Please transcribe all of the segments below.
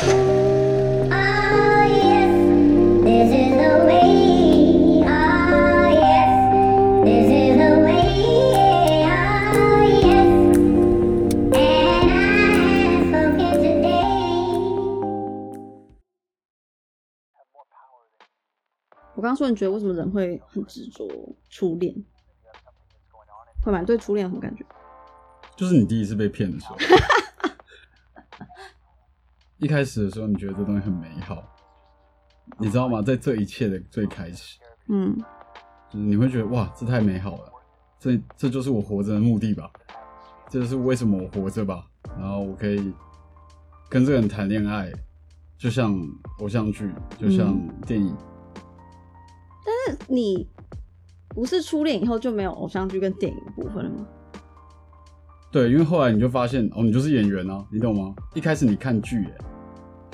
我刚刚说，你觉得为什么人会很执着初恋？会吗？对初恋有什么感觉？就是你第一次被骗的时候，一开始的时候你觉得这东西很美好，你知道吗？在这一切的最开始，嗯，就是你会觉得哇，这太美好了，这这就是我活着的目的吧，这就是为什么我活着吧。然后我可以跟这个人谈恋爱，就像偶像剧，就像电影。但是你不是初恋以后就没有偶像剧跟电影的部分了吗？对，因为后来你就发现哦，你就是演员啊，你懂吗？一开始你看剧，哎，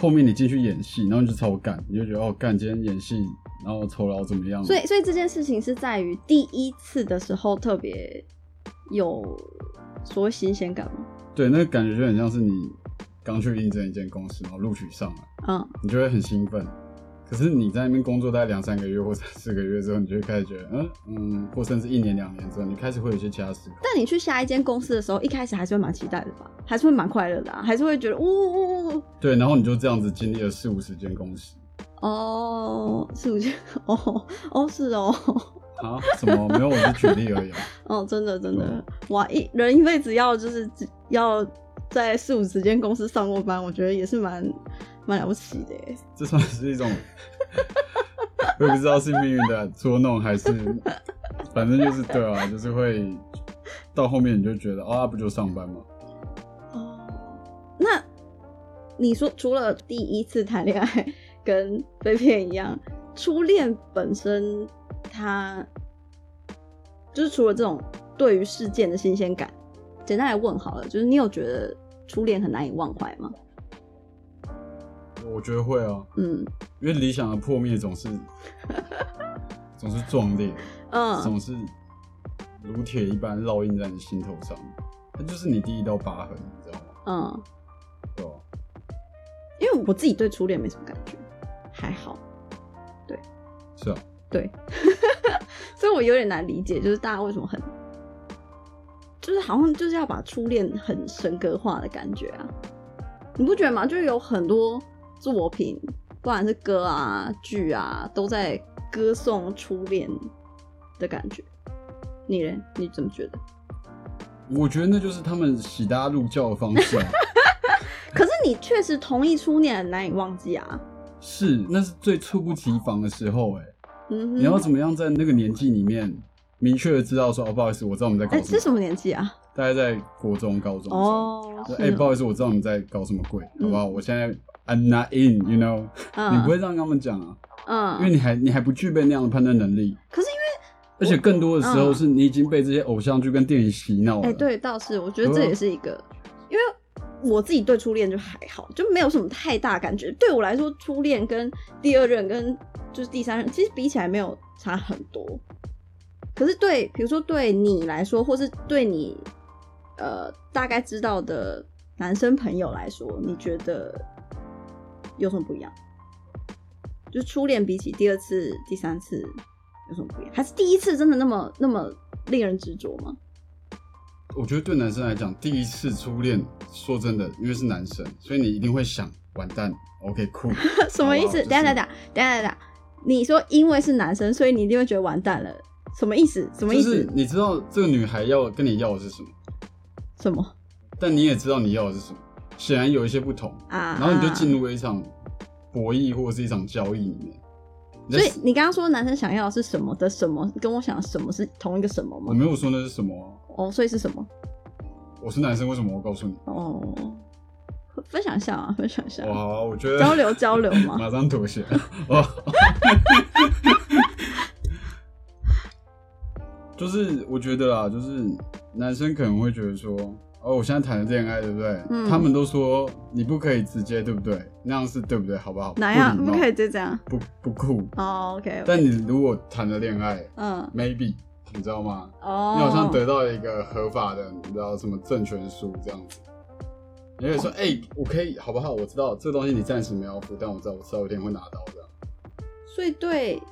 后面你进去演戏，然后你就超干，你就觉得哦，干今天演戏，然后酬劳怎么样？所以，所以这件事情是在于第一次的时候特别有所谓新鲜感吗？对，那个感觉就很像是你刚去应征一间公司，然后录取上来，嗯，你就会很兴奋。可是你在那边工作大概两三个月或三四个月之后，你就会开始觉得，嗯嗯，或甚至一年两年之后，你开始会有一些其他思考。但你去下一间公司的时候，一开始还是会蛮期待的吧？还是会蛮快乐的啊？还是会觉得，呜呜呜，对，然后你就这样子经历了四五十间公司哦，四五间？哦哦，是哦，啊？什么？没有，我是举例而已啊。哦，真的真的嗯，哇！一人一辈子要就是只要在四五十间公司上过班，我觉得也是蛮蛮了不起的耶。这算是一种，我也不知道是命运的捉弄还是，反正就是对啊，就是会到后面你就觉得啊，不就上班吗？哦，那你说除了第一次谈恋爱跟被骗一样，初恋本身它就是除了这种对于事件的新鲜感，简单来问好了，就是你有觉得初恋很难以忘怀吗？我觉得会啊，嗯因为理想的破灭总是 总是壮烈，嗯总是如铁一般烙印在你心头上，它就是你第一道疤痕，你知道吗？嗯，对吧？因为我自己对初恋没什么感觉，还好，对是啊，对，所以我有点难理解，就是大家为什么很，就是好像就是要把初恋很神格化的感觉啊，你不觉得吗？就是有很多作品，不管是歌啊、剧啊，都在歌颂初恋的感觉。你呢？你怎么觉得？我觉得那就是他们洗大家入教的方式啊。可是你确实同意初恋很难以忘记啊。是，那是最猝不及防的时候、哎。嗯，你要怎么样在那个年纪里面明确的知道说，哦，不好意思，我知道我们在搞哎，什么，是什么年纪啊？大概在国中、高中。哦，哎、是不好意思，我知道你们在搞什么鬼，嗯好不好？我现在 I'm not in，you know，、嗯。你不会这样跟他们讲啊，嗯，因为你还你还不具备那样的判断能力，可是因为而且更多的时候嗯是你已经被这些偶像剧跟电影洗脑了。哎、对，倒是我觉得这也是一个，因为我自己对初恋就还好，就没有什么太大感觉。对我来说，初恋跟第二任跟就是第三任，其实比起来没有差很多。可是对，比如说对你来说，或是对你呃大概知道的男生朋友来说，你觉得有什么不一样？就是初恋比起第二次、第三次有什么不一样？还是第一次真的那么那么令人执着吗？我觉得对男生来讲，第一次初恋，说真的，因为是男生，所以你一定会想，完蛋，OK，酷，什么意思？等下等下等下等下你说因为是男生，所以你一定会觉得完蛋了，什么意思？什么意思？就是你知道这个女孩要跟你要的是什么，什么但你也知道你要的是什么，显然有一些不同，啊？然后你就进入了一场博弈或者是一场交易里面。所以你刚刚说男生想要的是什么的什么，跟我想什么是同一个什么吗？我没有说那是什么啊、哦，所以是什么？我是男生，为什么我告诉你？哦，分享一下啊，分享一下，哇，我觉得交流交流嘛。马上妥协。哦，就是我觉得啦，就是男生可能会觉得说，哦，我现在谈的恋爱，对不对？嗯他们都说你不可以直接，对不对？那样是对不对？好不好？哪样？不可以就这样？不不酷。哦，OK，但你如果谈了恋爱嗯，，maybe 你知道吗？哦，你好像得到了一个合法的，你知道什么证权书这样子。你会说，哎、我可以，好不好？我知道这个东西你暂时没有付，但我知道我迟早有一天会拿到这样。所以对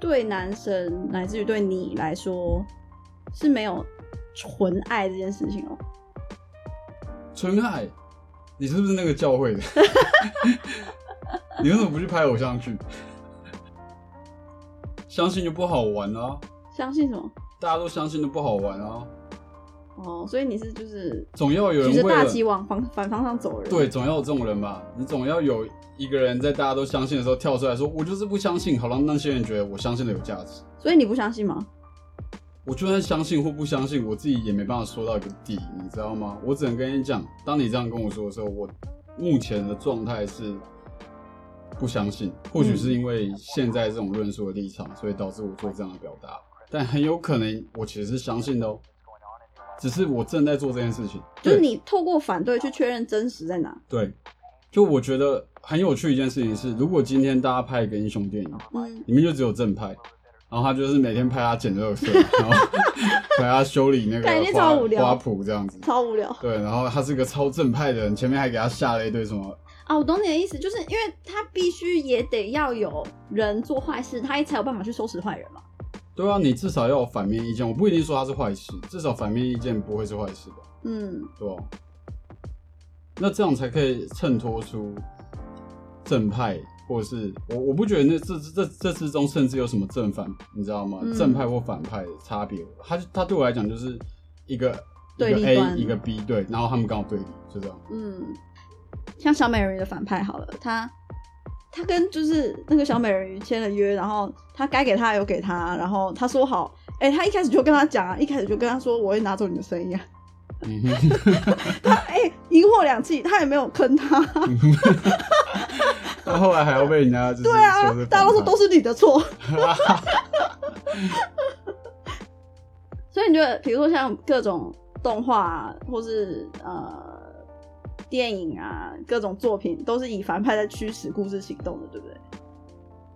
对男生乃至于对你来说是没有纯爱这件事情哦。纯爱，你是不是那个教会的？你为什么不去拍偶像剧？相信就不好玩啊！相信什么？大家都相信的不好玩啊！哦，所以你是就是总要有举着人为了大旗往反反方向走人。对，总要有这种人吧？你总要有一个人在大家都相信的时候跳出来说：“我就是不相信。”好让那些人觉得我相信的有价值。所以你不相信吗？我就算相信或不相信，我自己也没办法说到一个底，你知道吗？我只能跟你讲，当你这样跟我说的时候，我目前的状态是不相信。或许是因为现在这种论述的立场，所以导致我做这样的表达，但很有可能我其实是相信的哦。只是我正在做这件事情，就是你透过反对去确认真实在哪。对，就我觉得很有趣一件事情是，如果今天大家拍一个英雄电影，嗯，里面就只有正派，然后他就是每天拍他捡垃圾，然后拍他修理那个花花圃这样子。超无聊对，然后他是个超正派的人，前面还给他下了一堆什么，啊！我懂你的意思，就是因为他必须也得要有人做坏事，他才有办法去收拾坏人嘛。对啊，你至少要有反面意见。我不一定说他是坏事，至少反面意见不会是坏事吧？嗯，对吧？那这样才可以衬托出正派，或者是我我不觉得那这这这之中甚至有什么正反，你知道吗？嗯正派或反派的差别，他他对我来讲就是一个一个 A 端一个 B 对，然后他们刚好对立，就这样。嗯，像小美人鱼的反派好了，他他跟就是那个小美人鱼签了约，然后他该给他有给他，然后他说好，哎、他一开始就跟他讲啊，一开始就跟他说我会拿走你的生意啊，他哎赢货两气，他也没有坑他，他后来还要被人家就是对啊，大家都说都是是你的错，所以你觉得，比如说像各种动画、啊、或是呃电影啊，各种作品都是以反派在驱使故事行动的，对不对？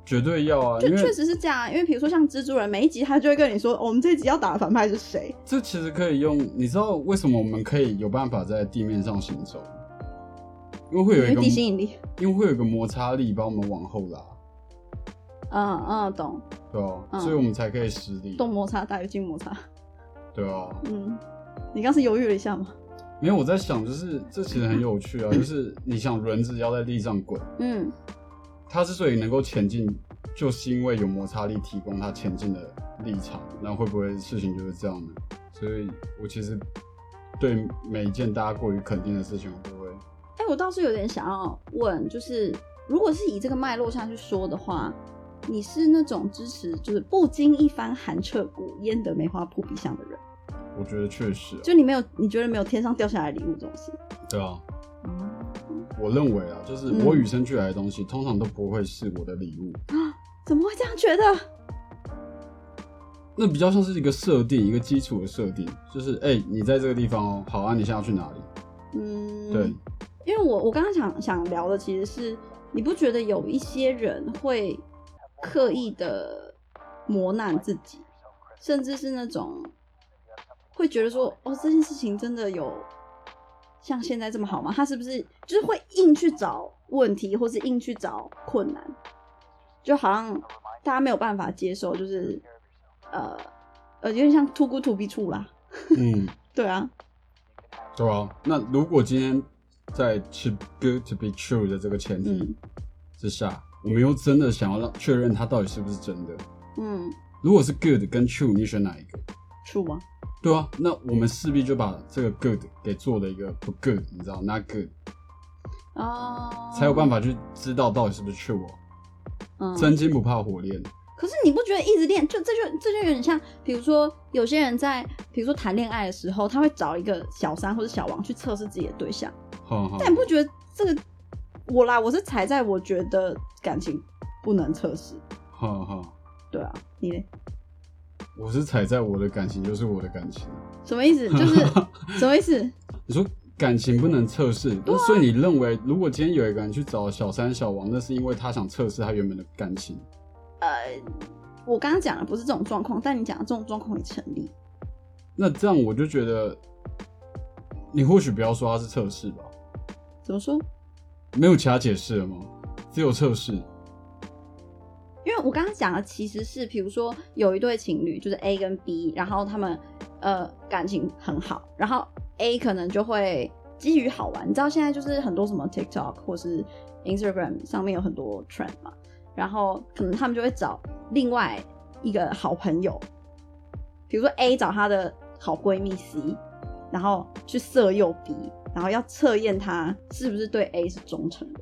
绝对要啊，就确实是这样啊，因为比如说像蜘蛛人，每一集他就会跟你说，哦我们这一集要打的反派是谁。这其实可以用，你知道为什么我们可以有办法在地面上行走？因为会有一因个地心引力。因为会有一个摩擦力把我们往后拉，嗯嗯，懂。对啊，嗯所以我们才可以实力，动摩擦大于静摩擦。对啊。嗯，你刚是犹豫了一下吗？没有，我在想，就是这其实很有趣啊，就是你想轮子要在地上滚，嗯它之所以能够前进，就是因为有摩擦力提供它前进的立场。那会不会事情就是这样呢？所以我其实对每一件大家过于肯定的事情，我都会哎、我倒是有点想要问，就是如果是以这个脉络下去说的话，你是那种支持就是不经一番寒彻骨，焉得梅花扑鼻香的人？我觉得确实、啊，就你没有，你觉得没有天上掉下来的礼物这种事？对啊。哦，我认为啊，就是嗯我与生俱来的东西，通常都不会是我的礼物啊，怎么会这样觉得？那比较像是一个设定，一个基础的设定，就是哎、你在这个地方哦，好啊，你现在要去哪里？嗯，对，因为我我刚刚想想聊的其实是，你不觉得有一些人会刻意的磨难自己，甚至是那种会觉得说，哦，这件事情真的有像现在这么好吗？他是不是就是会硬去找问题，或是硬去找困难，就好像大家没有办法接受，就是呃呃，有点像 too good to be true 啦，嗯，对啊，对啊。那如果今天在 too good to be true 的这个前提嗯之下，我们又真的想要让确认它到底是不是真的，嗯如果是 good 跟 true，你选哪一个？，true 啊，对啊，那我们势必就把这个 good 给做了一个不 good，你知道，not good，哦，才有办法去知道到底是不是 true 哦。嗯。真金不怕火炼，可是你不觉得一直练，就这就这就有点像，比如说有些人在，比如说谈恋爱的时候，他会找一个小三或者小王去测试自己的对象，但你不觉得这个我啦，我是踩在我觉得感情不能测试，哈哈。对啊，你嘞？我是踩在我的感情就是我的感情。什么意思？就是什么意思？你说感情不能测试，所以你认为，如果今天有一个人去找小三、小王，那是因为他想测试他原本的感情？呃，我刚刚讲的不是这种状况，但你讲的这种状况也成立。那这样我就觉得，你或许不要说他是测试吧，怎么说？没有其他解释了吗？只有测试。因为我刚刚讲的其实是，比如说有一对情侣，就是 A 跟 B，然后他们呃感情很好，然后 A 可能就会基于好玩，你知道现在就是很多什么 TikTok 或是 Instagram 上面有很多 trend 嘛，然后可能他们就会找另外一个好朋友，比如说 A 找她的好闺蜜 C，然后去色诱 B，然后要测验她是不是对 A 是忠诚的。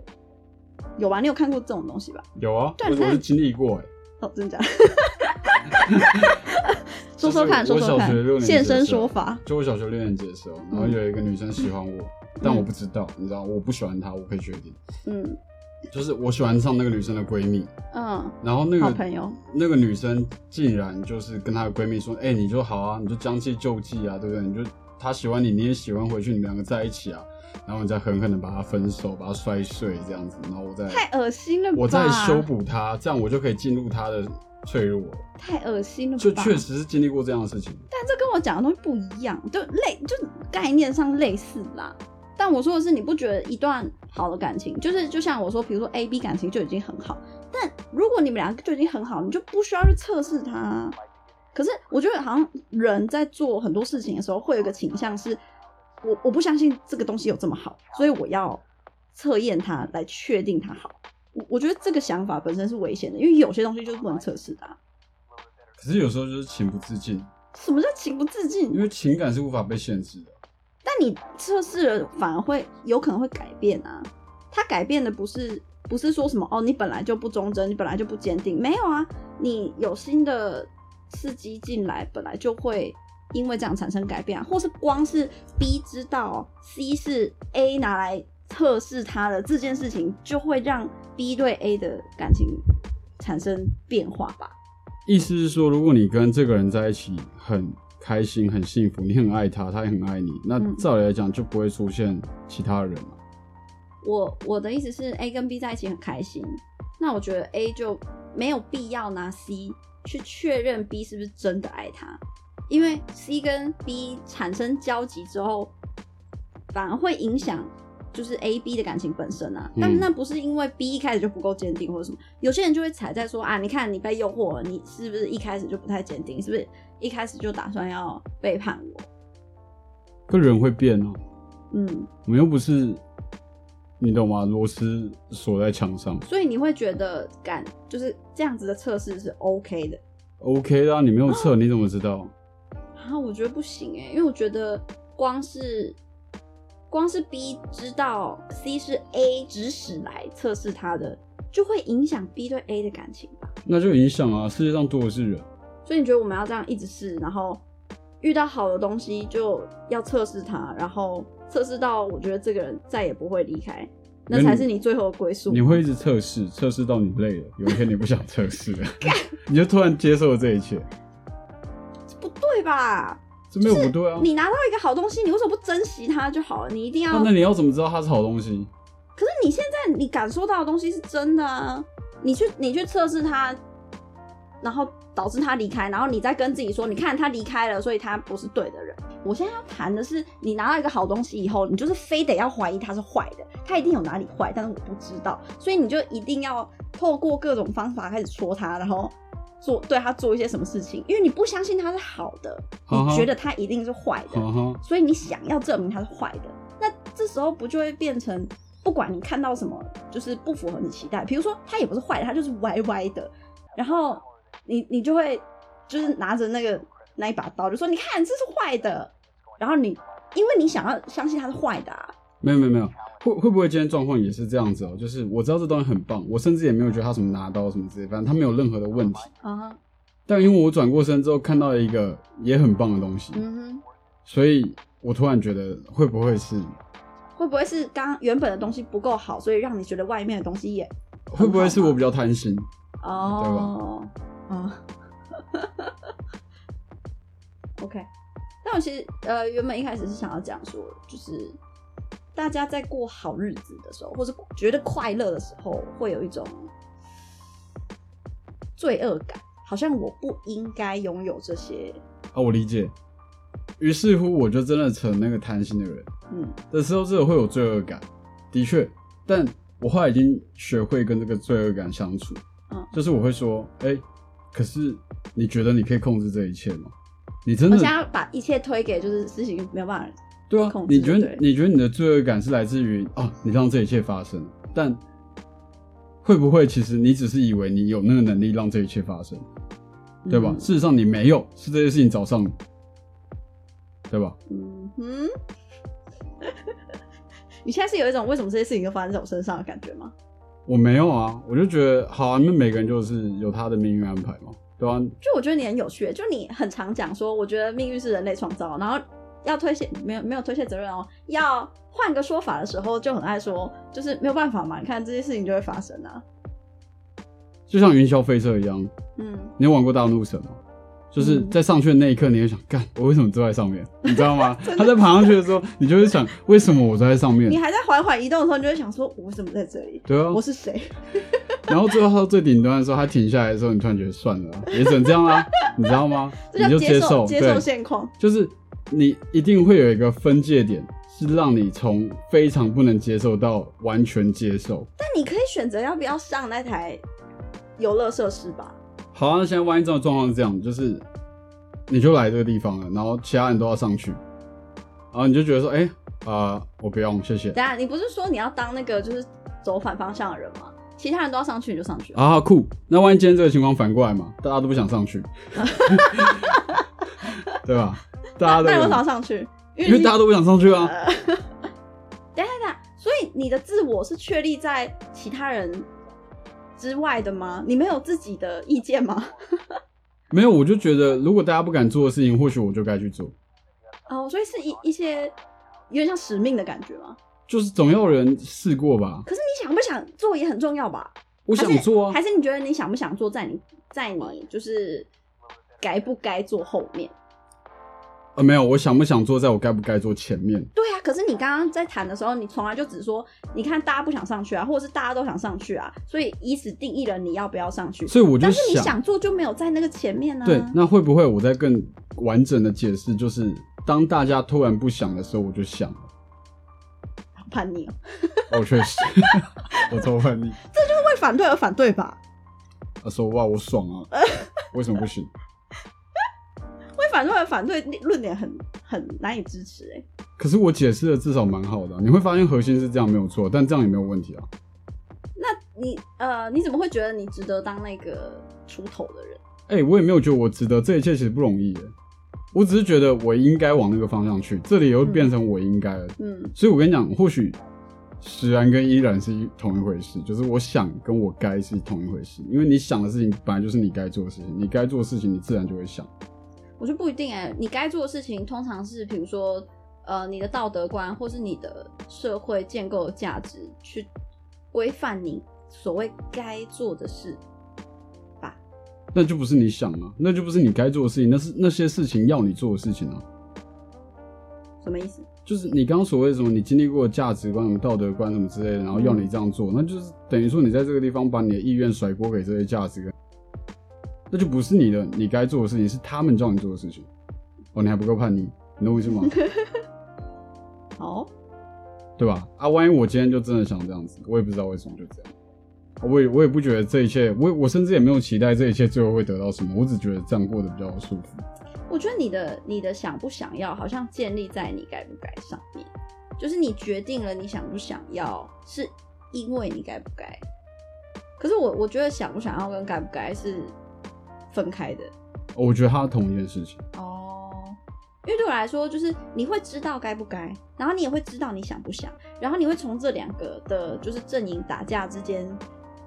有吧？你有看过这种东西吧？有啊，我我是经历过哎。哦，真假？说说看，说说看现身说法。就我小学六年级的时候，然后有一个女生喜欢我，但我不知道，你知道，我不喜欢她，我可以确定，嗯就是我喜欢上那个女生的闺蜜，嗯，然后那个朋友，那个女生竟然就是跟她的闺蜜说：“哎、你就好啊，你就将计就计啊，对不对？你就她喜欢你，你也喜欢回去，你们两个在一起啊，然后你再狠狠的把它分手，把它摔碎这样子，然后我再太恶心了吧！我再修补它，这样我就可以进入它的脆弱。太恶心了吧！就确，实是经历过这样的事情。但这跟我讲的东西不一样，就类就概念上类似啦。但我说的是，你不觉得一段好的感情，就是就像我说，比如说 A B 感情就已经很好，但如果你们两个就已经很好，你就不需要去测试它啊。可是我觉得好像人在做很多事情的时候，会有一个倾向是，我我不相信这个东西有这么好，所以我要测验它来确定它好。我我觉得这个想法本身是危险的，因为有些东西就是不能测试的、啊。可是有时候就是情不自禁，什么叫情不自禁？因为情感是无法被限制的。但你测试了，反而会有可能会改变啊。它改变的不是不是说什么哦，你本来就不忠贞，你本来就不坚定，没有啊。你有新的刺激进来，本来就会因为这样产生改变啊。或是光是 B 知道 C 是 A 拿来测试他的这件事情，就会让 B 对 A 的感情产生变化吧。意思是说，如果你跟这个人在一起很开心、很幸福，你很爱他，他也很爱你，那嗯照理来讲就不会出现其他人嘛。我我的意思是，A 跟 B 在一起很开心，那我觉得 A 就没有必要拿 C 去确认 B 是不是真的爱他，因为 C 跟 B 产生交集之后，反而会影响就是 A B 的感情本身啊。但嗯那不是因为 B 一开始就不够坚定或者什么，有些人就会踩在说啊，你看你被诱惑了，你是不是一开始就不太坚定？是不是一开始就打算要背叛我？个人会变啊，嗯，我们又不是，你懂吗？螺丝锁在墙上所以你会觉得感就是这样子的测试是 OK 的。，OK 啦，你没有测，你怎么知道？啊，我觉得不行哎、因为我觉得光是光是 B 知道 C 是 A 指使来测试他的，就会影响 B 对 A 的感情吧。那就影响啊，世界上多的是人。所以你觉得我们要这样一直试，然后遇到好的东西就要测试它，然后测试到我觉得这个人再也不会离开，那才是你最后的归宿。你会一直测试，测试到你累了，有一天你不想测试了，你就突然接受了这一切，不对吧？这没有不对啊。你拿到一个好东西，你为什么不珍惜它就好了？你一定要那那你要怎么知道它是好东西？可是你现在你感受到的东西是真的啊，你去你去测试它，然后导致他离开，然后你再跟自己说，你看他离开了，所以他不是对的人。我现在要谈的是，你拿到一个好东西以后，你就是非得要怀疑他是坏的，他一定有哪里坏，但是我不知道，所以你就一定要透过各种方法开始戳他，然后做对他做一些什么事情，因为你不相信他是好的，你觉得他一定是坏的，所以你想要证明他是坏的，那这时候不就会变成，不管你看到什么，就是不符合你期待，比如说他也不是坏的，他就是歪歪的，然后你你就会就是拿着那个那一把刀，就说你看这是坏的，然后你因为你想要相信他是坏的啊，没有没有没有，会会不会今天状况也是这样子哦？就是我知道这东西很棒，我甚至也没有觉得他什么拿刀什么之类，反正他没有任何的问题。啊，但因为我转过身之后看到了一个也很棒的东西，嗯哼，所以我突然觉得会不会是会不会是刚刚原本的东西不够好，所以让你觉得外面的东西也会不会是我比较贪心？哦，啊，OK。但我其实呃，原本一开始是想要讲说，就是大家在过好日子的时候，或是觉得快乐的时候，会有一种罪恶感，好像我不应该拥有这些。啊，我理解。于是乎，我就真的成那个贪心的人嗯，的时候，真的会有罪恶感。的确，但我后来已经学会跟这个罪恶感相处。嗯就是我会说，哎、可是你觉得你可以控制这一切吗？你真的我现在要把一切推给就是事情没有办法，对啊你觉得你觉得你的罪恶感是来自于哦，你让这一切发生，但会不会其实你只是以为你有那个能力让这一切发生，对吧？嗯事实上你没有，是这些事情找上你，对吧？嗯哼，你现在是有一种为什么这些事情都发生在我身上的感觉吗？我没有啊，我就觉得好啊，那每个人就是有他的命运安排嘛，对吧、就我觉得你很有趣，就你很常讲说，我觉得命运是人类创造，然后要推卸没有没有推卸责任哦，要换个说法的时候就很爱说，就是没有办法嘛，你看这些事情就会发生啊。就像云霄飞车一样，嗯，你有玩过大怒神吗？就是嗯在上去的那一刻，你会想，干，我为什么坐在上面？你知道吗？他在爬上去的时候，你就会想，为什么我坐在上面你？还在缓缓移动的时候，你就会想说，我为什么在这里？对啊我，是谁？然后最后到最顶端的时候，他停下来的时候，你突然觉得算了啊，也只能这样啦，你知道吗？你就接受接受，现况。就是你一定会有一个分界点，是让你从非常不能接受到完全接受。但你可以选择要不要上那台游乐设施吧。好、啊，那现在万一这种状况是这样，就是你就来这个地方了，然后其他人都要上去，然后你就觉得说，哎、啊、我不用，谢谢。等一下，你不是说你要当那个就是走反方向的人吗？其他人都要上去，你就上去了。啊，酷！那万一今天这个情况反过来嘛，大家都不想上去，对吧？大家都那你为什么要上去？因为大家都不想上去啊。呃，等一下等下，所以你的自我是确立在其他人之外的吗？你没有自己的意见吗？没有，我就觉得如果大家不敢做的事情，或许我就该去做。哦，所以是一一些有点像使命的感觉吗？就是总要有人试过吧？可是你想不想做也很重要吧？我想做啊还，是你觉得你想不想做，在你在你就是该不该做后面？呃，没有，我想不想坐，在我该不该坐前面。对啊，可是你刚刚在谈的时候，你从来就只说，你看大家不想上去啊，或者是大家都想上去啊，所以以此定义了你要不要上去。所以我就但是你想，想做就没有在那个前面呢、啊。对，那会不会我在更完整的解释，就是当大家突然不想的时候，我就想了。好叛逆哦，哦，确实，我超叛逆。这就是为反对而反对吧？他说哇，我爽啊，为什么不行？为反对而反对，论点很很难以支持哎、可是我解释的至少蛮好的啊、你会发现核心是这样没有错，但这样也没有问题啊。那你呃，你怎么会觉得你值得当那个出头的人？哎、我也没有觉得我值得，这一切其实不容易耶。我只是觉得我应该往那个方向去，这里也会变成我应该了。嗯，所以我跟你讲，或许实然跟依然是一同一回事，就是我想跟我该是同一回事，因为你想的事情本来就是你该做的事情，你该做的事情你自然就会想。我觉得不一定哎、你该做的事情通常是比如说呃你的道德观，或是你的社会建构价值去规范你所谓该做的事吧。那就不是你想啊，那就不是你该做的事情，那是那些事情要你做的事情啊。什么意思？就是你刚刚所谓什么，你经历过价值观、什么道德观什么之类的，然后要你这样做，那就是等于说你在这个地方把你的意愿甩锅给这些价值观，那就不是你的你该做的事情，是他们叫你做的事情。哦，你还不够叛逆，你懂我意思吗？好，对吧？啊，万一我今天就真的想这样子，我也不知道为什么就这样。我也我也不觉得这一切，我我甚至也没有期待这一切最后会得到什么，我只觉得这样过得比较舒服。我觉得你的你的想不想要，好像建立在你该不该上面，就是你决定了你想不想要，是因为你该不该。可是我我觉得想不想要跟该不该是分开的我觉得它是同一件事情。哦，因为对我来说，就是你会知道该不该，然后你也会知道你想不想，然后你会从这两个的，就是阵营打架之间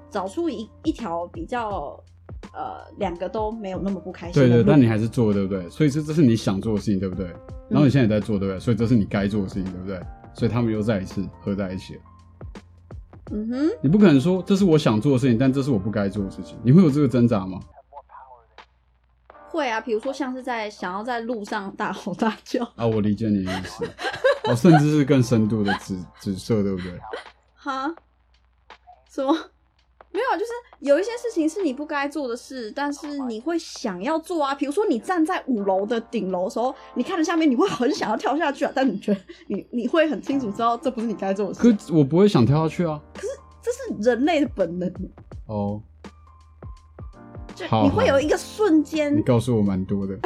找出一一条比较呃两个都没有那么不开心对对。但你还是做，对不对？所以这这是你想做的事情，对不对？然后你现在也在做，对不对？所以这是你该做的事情，对不对？所以他们又再一次合在一起了。嗯哼，你不可能说这是我想做的事情，但这是我不该做的事情。你会有这个挣扎吗？会啊，比如说像是在想要在路上大吼大叫，啊，我理解你的意思。哦，甚至是更深度的紫紫色，对不对？哈，什么？没有，就是有一些事情是你不该做的事，但是你会想要做啊。比如说你站在五楼的顶楼的时候，你看着下面，你会很想要跳下去啊，但你觉得你你会很清楚知道这不是你该做的事，可我不会想跳下去啊。可是这是人类的本能。哦，你会有一个瞬间。你，告诉我蛮多的，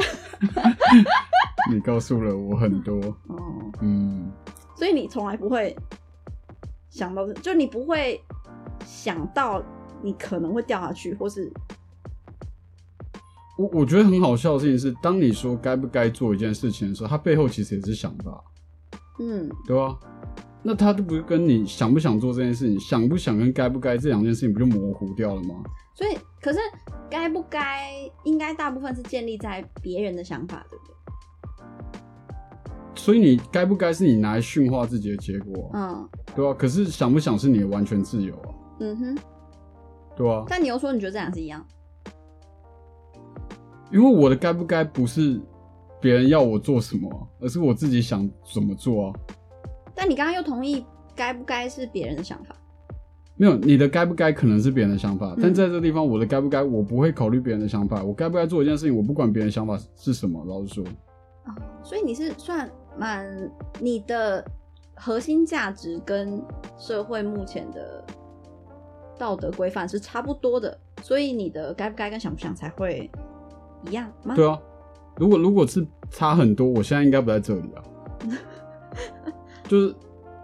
你告诉了我很多。哦，嗯，所以你从来不会想到这，就你不会想到你可能会掉下去，或是。我我觉得很好笑的事情是，当你说该不该做一件事情的时候，他背后其实也是想法，嗯，对吧？那它都不是跟你想不想做这件事情，想不想跟该不该这两件事情不就模糊掉了吗？所以可是该不该，应该大部分是建立在别人的想法，对不对？所以你该不该是你拿来驯化自己的结果啊、嗯。对啊、可是想不想是你的完全自由啊，嗯哼，对啊、但你又说你觉得这两是一样，因为我的该不该不是别人要我做什么啊、而是我自己想怎么做啊。但你刚刚又同意该不该是别人的想法，没有，你的该不该可能是别人的想法，嗯但在这个地方，我的该不该，我不会考虑别人的想法。我该不该做一件事情，我不管别人想法是什么。老实说，哦，所以你是算蛮你的核心价值跟社会目前的道德规范是差不多的，所以你的该不该跟想不想才会一样吗？对啊，如果如果是差很多，我现在应该不在这里啊。就是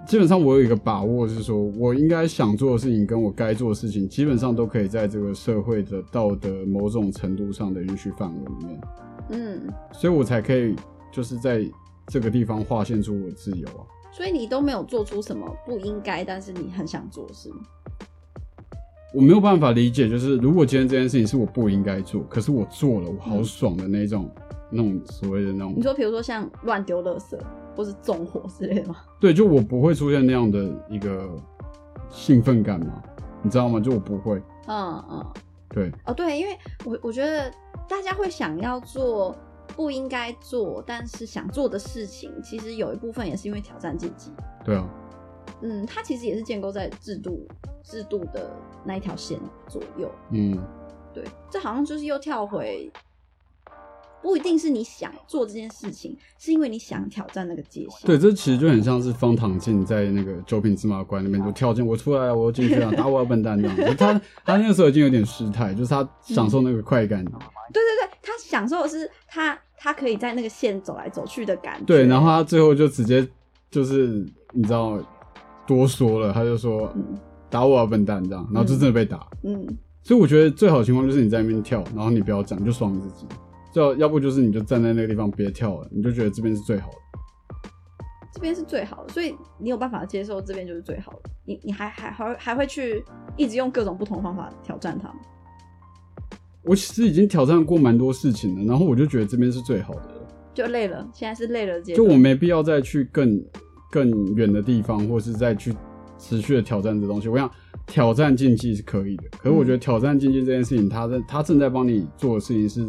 基本上我有一个把握，是说我应该想做的事情跟我该做的事情，基本上都可以在这个社会的道德某种程度上的允许范围里面，嗯，所以我才可以就是在这个地方划线出我的自由啊。所以你都没有做出什么不应该，但是你很想做的事吗？我没有办法理解，就是如果今天这件事情是我不应该做，可是我做了，我好爽的那种，那种所谓的那种你，说，比如说像乱丢垃圾或是纵火之类的吗？对，就我不会出现那样的一个兴奋感嘛，你知道吗？就我不会，嗯嗯，对，哦对，因为我我觉得大家会想要做不应该做，但是想做的事情，其实有一部分也是因为挑战自己。对啊，嗯，它其实也是建构在制度制度的那一条线左右。嗯，对，这好像就是又跳回，不一定是你想做这件事情，是因为你想挑战那个界限。对，这其实就很像是方唐镜在那个九品芝麻官里面就跳进，我出来，我要进去了，打我啊笨蛋这样。就他他那个时候已经有点失态，就是他享受那个快感，对对对，他享受的是他他可以在那个线走来走去的感觉。对，然后他最后就直接就是你知道多说了，他就说嗯打我啊笨蛋这样，然后就真的被打。嗯，所以我觉得最好的情况就是你在那边跳，然后你不要讲，你就爽你自己。最好要不就是你就站在那个地方别跳了，你就觉得这边是最好的。这边是最好的，所以你有办法接受这边就是最好的。你你还还还会还会去一直用各种不同方法挑战它吗？我其实已经挑战过蛮多事情了，然后我就觉得这边是最好的了，就累了，现在是累了阶。就我没必要再去更更远的地方，或是再去持续的挑战这东西。我想挑战竞技是可以的，可是我觉得挑战竞技这件事情，它在它正在帮你做的事情是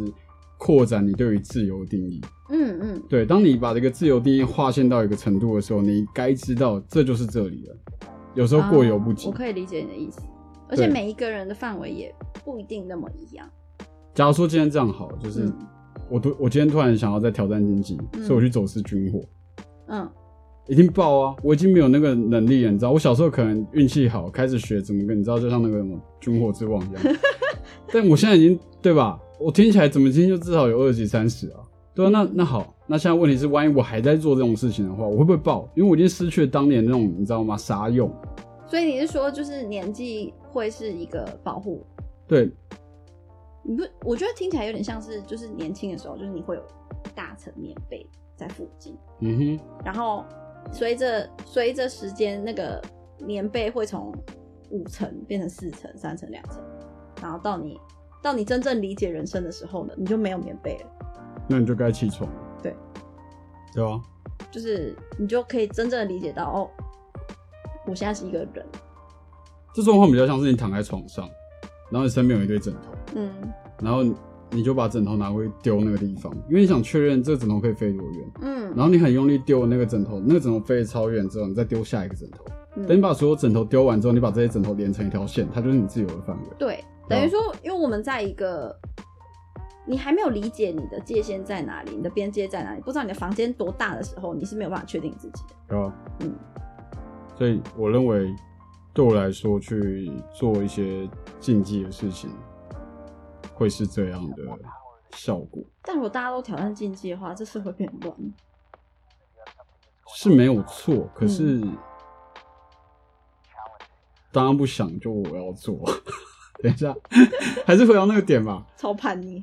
扩展你对于自由的定义。嗯嗯，对，当你把这个自由定义划线到一个程度的时候，你该知道这就是这里了。有时候过犹不及。啊我可以理解你的意思，而且每一个人的范围也不一定那么一样。假如说今天这样好，就是嗯我突我今天突然想要再挑战经济，嗯所以我去走私军火，嗯一定爆啊！我已经没有那个能力了，你知道，我小时候可能运气好，开始学怎么跟你知道，就像那个什么军火之王一样。但我现在已经对吧？我听起来怎么今天就至少有二级三十啊？对啊，那那好，那现在问题是，万一我还在做这种事情的话，我会不会爆？因为我已经失去了当年那种你知道吗？啥用。所以你是说，就是年纪会是一个保护？对，你不？我觉得听起来有点像是，就是年轻的时候，就是你会有大层棉被在附近，嗯哼，然后随着随着时间，那个棉被会从五层变成四层、三层、两层，然后到你到你真正理解人生的时候呢，你就没有棉被了，那你就该起床了。对，对啊，就是你就可以真正的理解到，哦，我现在是一个人，这状况比较像是你躺在床上，然后你身边有一堆枕头，嗯然后你就把枕头拿回去丢那个地方，因为你想确认这个枕头可以飞多远。嗯然后你很用力丢那个枕头，那个枕头飞得超远之后，你再丢下一个枕头。嗯等你把所有枕头丢完之后，你把这些枕头连成一条线，它就是你自由的范围。对，等于说，因为我们在一个你还没有理解你的界限在哪里，你的边界在哪里，不知道你的房间多大的时候，你是没有办法确定自己的。对啊？嗯，所以我认为，对我来说，去做一些禁忌的事情，会是这样的效果，但如果大家都挑战禁忌的话，这社会变很乱。是没有错。可是，嗯当然不想就我要做。等一下，还是回到那个点吧。超叛逆。